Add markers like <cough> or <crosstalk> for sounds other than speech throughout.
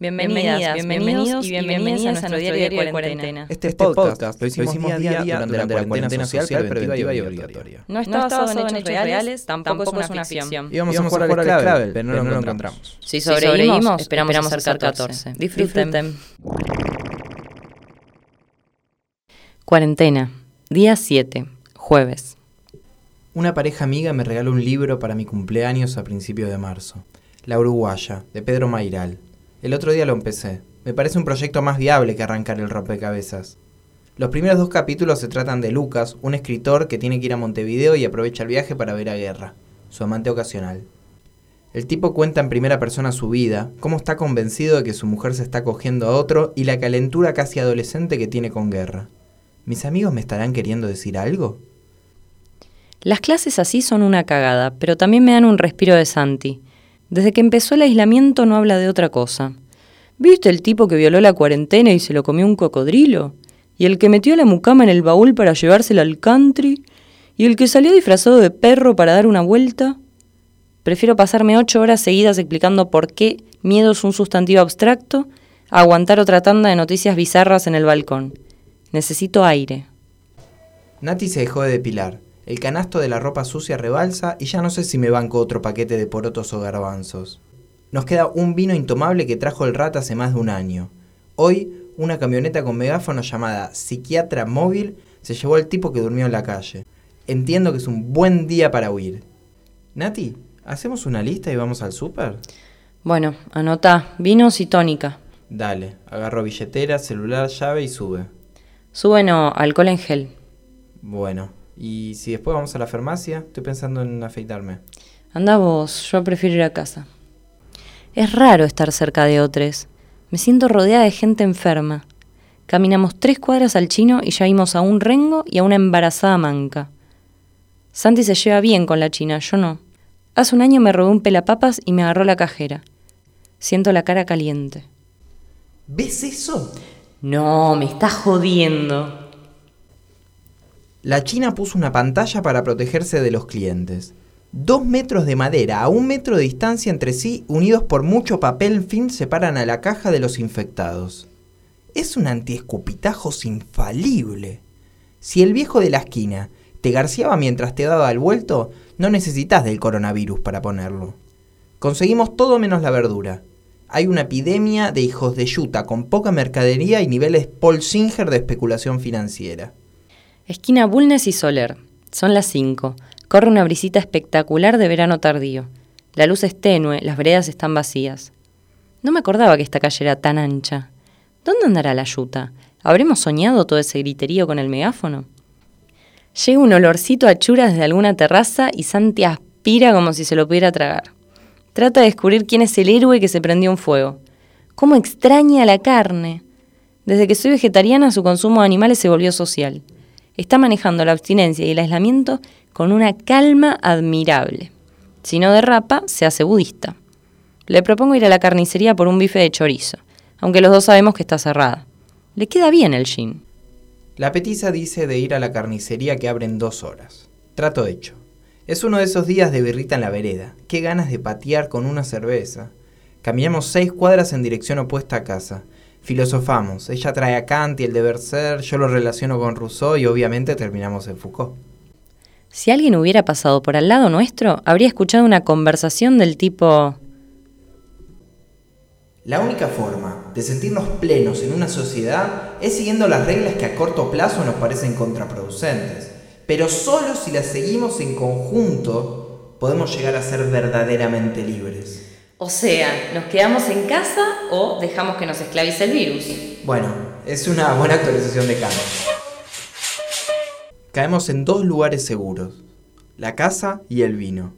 Bienvenidas, bienvenidos y bienvenidas a nuestro diario de cuarentena. Este, podcast lo hicimos, día a día durante, la cuarentena social preventiva y obligatoria. No está basado en hechos reales, tampoco es una ficción. Íbamos a jugar al clave, pero no lo encontramos. Si sobrevivimos, esperamos acercar 14. Disfruten. Cuarentena, día 7, jueves. Una pareja amiga me regaló un libro para mi cumpleaños a principios de marzo. La Uruguaya, de Pedro Mairal. El otro día lo empecé. Me parece un proyecto más viable que arrancar el rompecabezas. Los primeros dos capítulos se tratan de Lucas, un escritor que tiene que ir a Montevideo y aprovecha el viaje para ver a Guerra, su amante ocasional. El tipo cuenta en primera persona su vida, cómo está convencido de que su mujer se está cogiendo a otro y la calentura casi adolescente que tiene con Guerra. ¿Mis amigos me estarán queriendo decir algo? Las clases así son una cagada, pero también me dan un respiro de Santi. Desde que empezó el aislamiento no habla de otra cosa. ¿Viste el tipo que violó la cuarentena y se lo comió un cocodrilo? ¿Y el que metió la mucama en el baúl para llevársela al country? ¿Y el que salió disfrazado de perro para dar una vuelta? Prefiero pasarme ocho horas seguidas explicando por qué miedo es un sustantivo abstracto aguantar otra tanda de noticias bizarras en el balcón. Necesito aire. Nati se dejó de depilar. El canasto de la ropa sucia rebalsa y ya no sé si me banco otro paquete de porotos o garbanzos. Nos queda un vino intomable que trajo el rat hace más de un año. Hoy, una camioneta con megáfono llamada Psiquiatra Móvil se llevó al tipo que durmió en la calle. Entiendo que es un buen día para huir. Nati, ¿hacemos una lista y vamos al súper? Bueno, anota, vinos y tónica. Dale, agarro billetera, celular, llave y sube. Sube no, alcohol en gel. Bueno, y si después vamos a la farmacia, estoy pensando en afeitarme. Anda vos, yo prefiero ir a casa. Es raro estar cerca de otros. Me siento rodeada de gente enferma. Caminamos tres cuadras al chino y ya vimos a un rengo y a una embarazada manca. Santi se lleva bien con la china, yo no. Hace un año me robó un pelapapas y me agarró la cajera. Siento la cara caliente. ¿Ves eso? No, me está jodiendo. La China puso una pantalla para protegerse de los clientes. Dos metros de madera a un metro de distancia entre sí, unidos por mucho papel film, separan a la caja de los infectados. Es un antiescupitajos infalible. Si el viejo de la esquina te garciaba mientras te daba el vuelto, no necesitas del coronavirus para ponerlo. Conseguimos todo menos la verdura. Hay una epidemia de hijos de yuta con poca mercadería y niveles Paul Singer de especulación financiera. Esquina Bulnes y Soler. Son las 5. Corre una brisita espectacular de verano tardío. La luz es tenue, las veredas están vacías. No me acordaba que esta calle era tan ancha. ¿Dónde andará la yuta? ¿Habremos soñado todo ese griterío con el megáfono? Llega un olorcito a churas desde alguna terraza y Santi aspira como si se lo pudiera tragar. Trata de descubrir quién es el héroe que se prendió un fuego. ¿Cómo extraña la carne? Desde que soy vegetariana su consumo de animales se volvió social está manejando la abstinencia y el aislamiento con una calma admirable. Si no derrapa, se hace budista. Le propongo ir a la carnicería por un bife de chorizo, aunque los dos sabemos que está cerrada. Le queda bien el gin. La petiza dice de ir a la carnicería que abre en dos horas. Trato hecho. Es uno de esos días de birrita en la vereda. Qué ganas de patear con una cerveza. Caminamos seis cuadras en dirección opuesta a casa filosofamos. Ella trae a Kant y el deber ser, yo lo relaciono con Rousseau y obviamente terminamos en Foucault. Si alguien hubiera pasado por al lado nuestro, habría escuchado una conversación del tipo... La única forma de sentirnos plenos en una sociedad es siguiendo las reglas que a corto plazo nos parecen contraproducentes, pero solo si las seguimos en conjunto podemos llegar a ser verdaderamente libres. O sea, ¿nos quedamos en casa o dejamos que nos esclavice el virus? Bueno, es una buena actualización de Kant. Caemos en dos lugares seguros, la casa y el vino.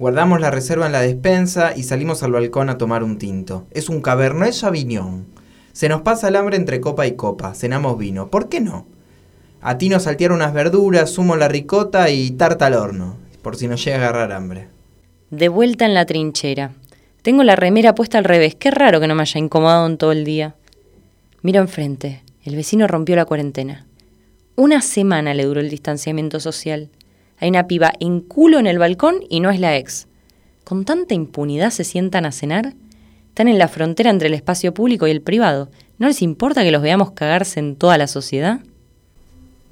Guardamos la reserva en la despensa y salimos al balcón a tomar un tinto. Es un Cabernet Sauvignon. Se nos pasa el hambre entre copa y copa, cenamos vino. ¿Por qué no? A ti nos saltearon unas verduras, sumo la ricota y tarta al horno, por si nos llega a agarrar hambre. De vuelta en la trinchera. Tengo la remera puesta al revés. Qué raro que no me haya incomodado en todo el día. Miro enfrente. El vecino rompió la cuarentena. Una semana le duró el distanciamiento social. Hay una piba en culo en el balcón y no es la ex. ¿Con tanta impunidad se sientan a cenar? Están en la frontera entre el espacio público y el privado. ¿No les importa que los veamos cagarse en toda la sociedad?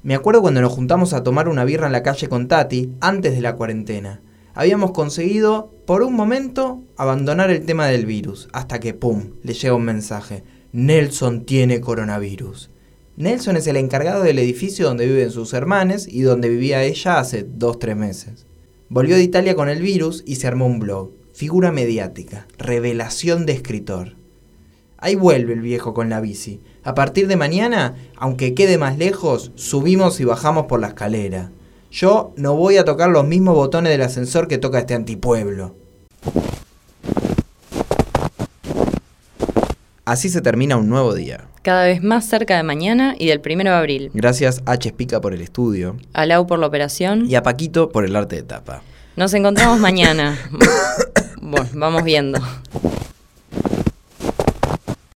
Me acuerdo cuando nos juntamos a tomar una birra en la calle con Tati, antes de la cuarentena. Habíamos conseguido, por un momento, abandonar el tema del virus, hasta que, ¡pum!, le llega un mensaje. Nelson tiene coronavirus. Nelson es el encargado del edificio donde viven sus hermanos y donde vivía ella hace dos, tres meses. Volvió de Italia con el virus y se armó un blog. Figura mediática, revelación de escritor. Ahí vuelve el viejo con la bici. A partir de mañana, aunque quede más lejos, subimos y bajamos por la escalera. Yo no voy a tocar los mismos botones del ascensor que toca este antipueblo. Así se termina un nuevo día. Cada vez más cerca de mañana y del primero de abril. Gracias a H. Pica por el estudio. A Lau por la operación. Y a Paquito por el arte de tapa. Nos encontramos mañana. <laughs> bueno, vamos viendo.